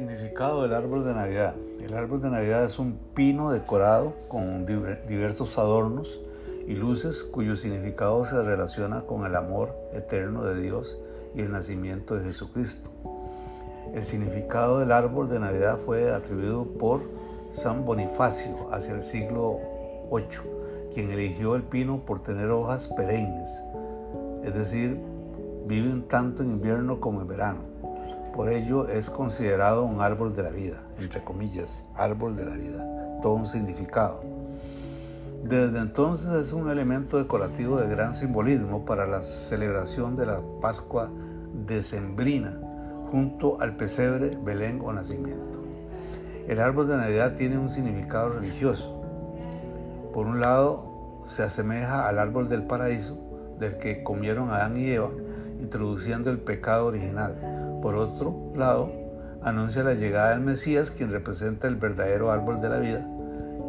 Significado del árbol de Navidad. El árbol de Navidad es un pino decorado con diversos adornos y luces cuyo significado se relaciona con el amor eterno de Dios y el nacimiento de Jesucristo. El significado del árbol de Navidad fue atribuido por San Bonifacio hacia el siglo VIII, quien eligió el pino por tener hojas perennes, es decir, viven tanto en invierno como en verano. Por ello es considerado un árbol de la vida, entre comillas, árbol de la vida, todo un significado. Desde entonces es un elemento decorativo de gran simbolismo para la celebración de la Pascua decembrina junto al pesebre, Belén o nacimiento. El árbol de Navidad tiene un significado religioso. Por un lado, se asemeja al árbol del paraíso del que comieron Adán y Eva, introduciendo el pecado original por otro lado, anuncia la llegada del Mesías, quien representa el verdadero árbol de la vida,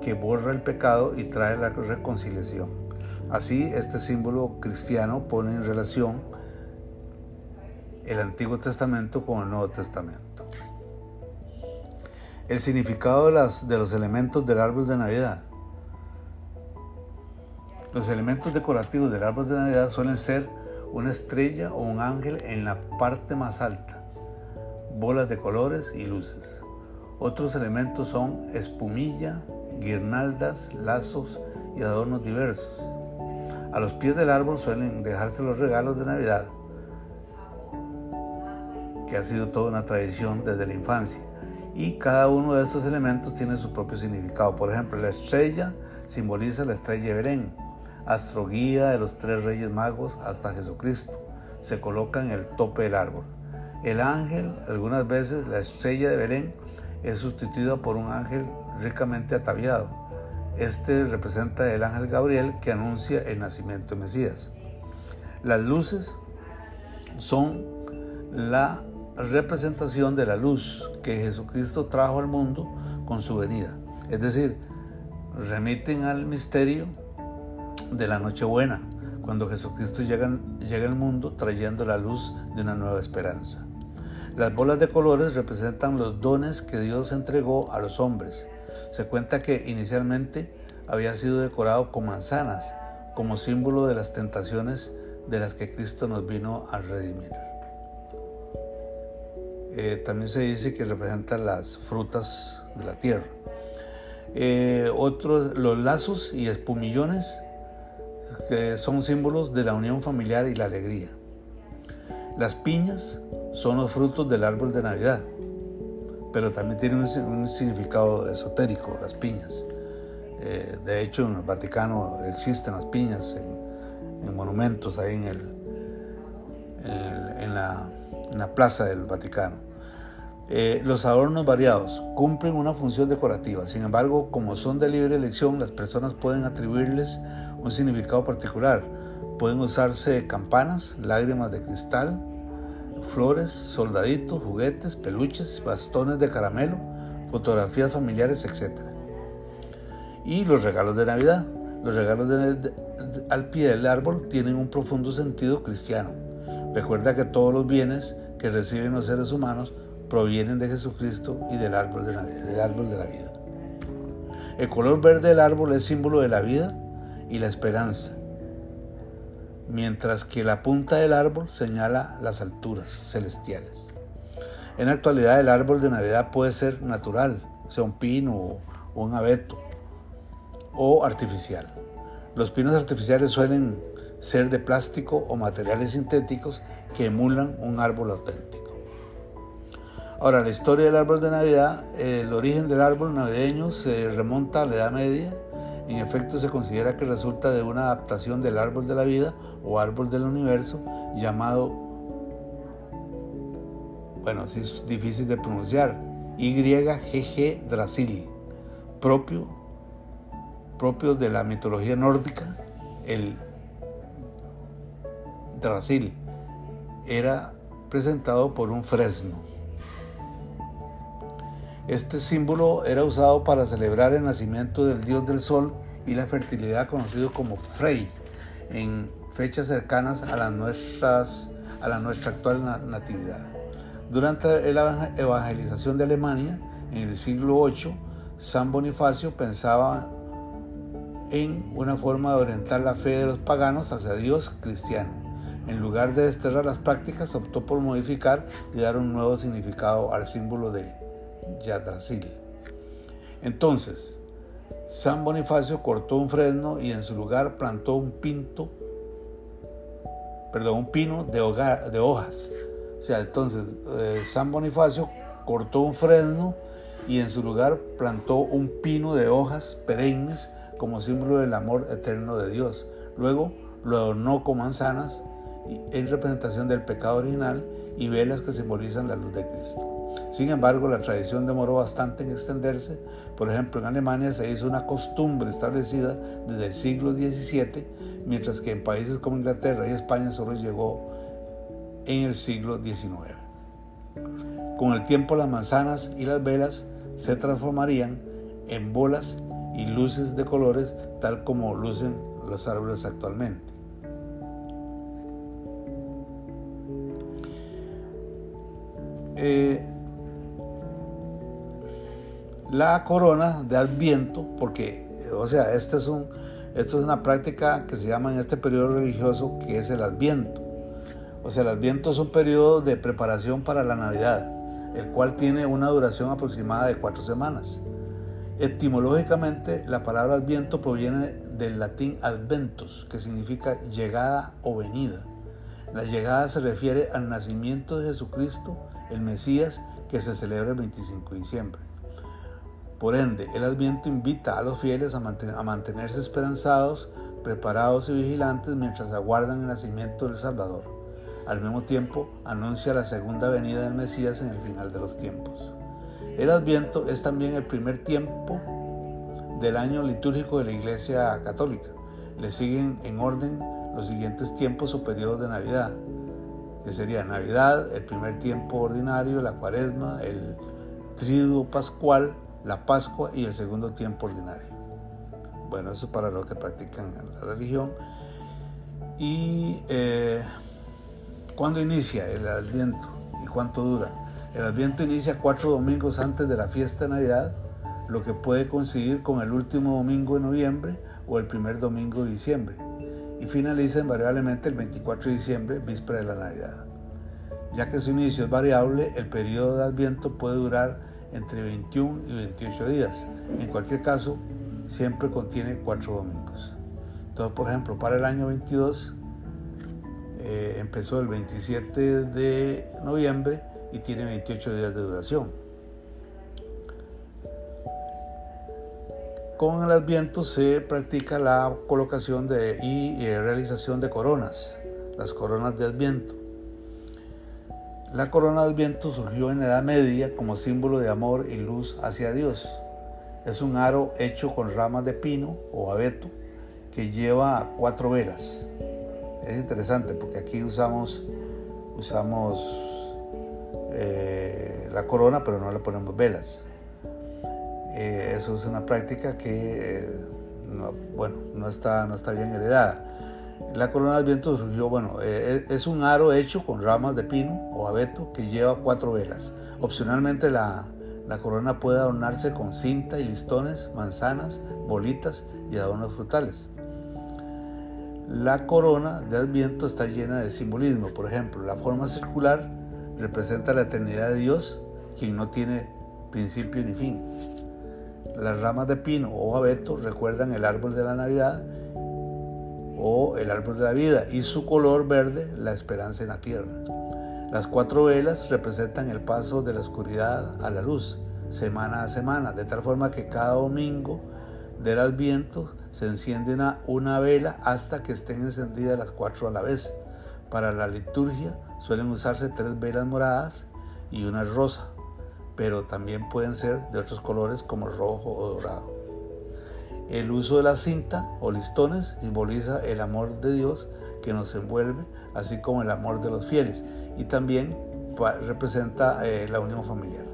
que borra el pecado y trae la reconciliación. Así, este símbolo cristiano pone en relación el Antiguo Testamento con el Nuevo Testamento. El significado de, los elementos del árbol de Navidad. Los elementos decorativos del árbol de Navidad suelen ser una estrella o un ángel en la parte más alta bolas de colores y luces. Otros elementos son espumilla, guirnaldas, lazos y adornos diversos. A los pies del árbol suelen dejarse los regalos de Navidad, que ha sido toda una tradición desde la infancia. Y cada uno de estos elementos tiene su propio significado. Por ejemplo, la estrella simboliza la estrella de Belén, astroguía de los tres reyes magos hasta Jesucristo. Se coloca en el tope del árbol. El ángel, algunas veces la estrella de Belén, es sustituida por un ángel ricamente ataviado. Este representa el ángel Gabriel que anuncia el nacimiento de Mesías. Las luces son la representación de la luz que Jesucristo trajo al mundo con su venida. Es decir, remiten al misterio de la Nochebuena, cuando Jesucristo llega, llega al mundo trayendo la luz de una nueva esperanza. Las bolas de colores representan los dones que Dios entregó a los hombres. Se cuenta que inicialmente había sido decorado con manzanas, como símbolo de las tentaciones de las que Cristo nos vino a redimir. Eh, también se dice que representan las frutas de la tierra. Eh, otros, los lazos y espumillones, que son símbolos de la unión familiar y la alegría. Las piñas son los frutos del árbol de Navidad, pero también tienen un, significado esotérico, las piñas. Eh, de hecho, en el Vaticano existen las piñas en, monumentos ahí en, el, en, la, plaza del Vaticano. Eh, los adornos variados cumplen una función decorativa, sin embargo, como son de libre elección, las personas pueden atribuirles un significado particular. Pueden usarse campanas, lágrimas de cristal, flores, soldaditos, juguetes, peluches, bastones de caramelo, fotografías familiares, etc. Y los regalos de Navidad. Los regalos al pie del árbol tienen un profundo sentido cristiano. Recuerda que todos los bienes que reciben los seres humanos provienen de Jesucristo y de, del árbol de la vida. El color verde del árbol es símbolo de la vida y la esperanza mientras que la punta del árbol señala las alturas celestiales. En actualidad el árbol de Navidad puede ser natural, sea un pino o un abeto, o artificial. Los pinos artificiales suelen ser de plástico o materiales sintéticos que emulan un árbol auténtico. Ahora, la historia del árbol de Navidad, el origen del árbol navideño se remonta a la Edad Media en efecto, se considera que resulta de una adaptación del árbol de la vida o árbol del universo llamado, bueno, así es difícil de pronunciar, YGG Drasil, propio, propio de la mitología nórdica, el Drasil era presentado por un fresno. Este símbolo era usado para celebrar el nacimiento del dios del sol y la fertilidad conocido como Frey en fechas cercanas a, a la nuestra actual natividad. Durante la evangelización de Alemania, en el siglo VIII, San Bonifacio pensaba en una forma de orientar la fe de los paganos hacia Dios cristiano. En lugar de desterrar las prácticas, optó por modificar y dar un nuevo significado al símbolo de Yadrasil. Entonces, San Bonifacio cortó un fresno y en su lugar plantó un pinto, perdón, un pino de, hojas. O sea, entonces eh, San Bonifacio cortó un fresno y en su lugar plantó un pino de hojas perennes como símbolo del amor eterno de Dios. Luego lo adornó con manzanas en representación del pecado original y velas que simbolizan la luz de Cristo. Sin embargo, la tradición demoró bastante en extenderse. Por ejemplo, en Alemania se hizo una costumbre establecida desde el siglo XVII, mientras que en países como Inglaterra y España solo llegó en el siglo XIX. Con el tiempo las manzanas y las velas se transformarían en bolas y luces de colores tal como lucen los árboles actualmente. Eh, la corona de Adviento, porque, o sea, este es un, esto es una práctica que se llama en este periodo religioso que es el Adviento. O sea, el Adviento es un periodo de preparación para la Navidad, el cual tiene una duración aproximada de cuatro semanas. Etimológicamente, la palabra Adviento proviene del latín adventus, que significa llegada o venida. La llegada se refiere al nacimiento de Jesucristo, el Mesías, que se celebra el 25 de diciembre. Por ende, el Adviento invita a los fieles a, mantenerse esperanzados, preparados y vigilantes mientras aguardan el nacimiento del Salvador. Al mismo tiempo, anuncia la segunda venida del Mesías en el final de los tiempos. El Adviento es también el primer tiempo del año litúrgico de la Iglesia Católica. Le siguen en orden los siguientes tiempos o periodos de Navidad, que sería Navidad, el primer tiempo ordinario, la Cuaresma, el Triduo Pascual, la Pascua y el segundo tiempo ordinario. Bueno, eso para los que practican la religión. ¿Y eh, cuándo inicia el Adviento y cuánto dura? El Adviento inicia cuatro domingos antes de la fiesta de Navidad, lo que puede coincidir con el último domingo de noviembre o el primer domingo de diciembre, y finaliza invariablemente el 24 de diciembre, víspera de la Navidad. Ya que su inicio es variable, el periodo de Adviento puede durar entre 21 y 28 días. En cualquier caso, siempre contiene cuatro domingos. Entonces, por ejemplo, para el año 22 eh, empezó el 27 de noviembre y tiene 28 días de duración. Con el Adviento se practica la colocación de, y realización de coronas, las coronas de Adviento. La corona del viento surgió en la Edad Media como símbolo de amor y luz hacia Dios. Es un aro hecho con ramas de pino o abeto que lleva cuatro velas. Es interesante porque aquí usamos, usamos eh, la corona pero no le ponemos velas. Eh, eso es una práctica que eh, bueno, no, está, no está bien heredada. La corona del viento surgió, bueno, eh, es un aro hecho con ramas de pino o abeto que lleva cuatro velas. Opcionalmente la, la corona puede adornarse con cinta y listones, manzanas, bolitas y adornos frutales. La corona de Adviento está llena de simbolismo. Por ejemplo, la forma circular representa la eternidad de Dios, quien no tiene principio ni fin. Las ramas de pino o abeto recuerdan el árbol de la Navidad o el árbol de la vida y su color verde la esperanza en la tierra. Las cuatro velas representan el paso de la oscuridad a la luz, semana a semana, de tal forma que cada domingo del Adviento se enciende una, una vela hasta que estén encendidas las cuatro a la vez. Para la liturgia suelen usarse tres velas moradas y una rosa, pero también pueden ser de otros colores como rojo o dorado. El uso de la cinta o listones simboliza el amor de Dios que nos envuelve, así como el amor de los fieles, y también representa eh, la unión familiar.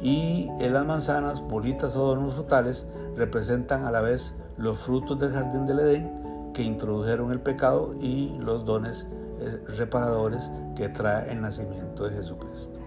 Y en las manzanas, bolitas o adornos frutales representan a la vez los frutos del jardín del Edén que introdujeron el pecado y los dones eh, reparadores que trae el nacimiento de Jesucristo.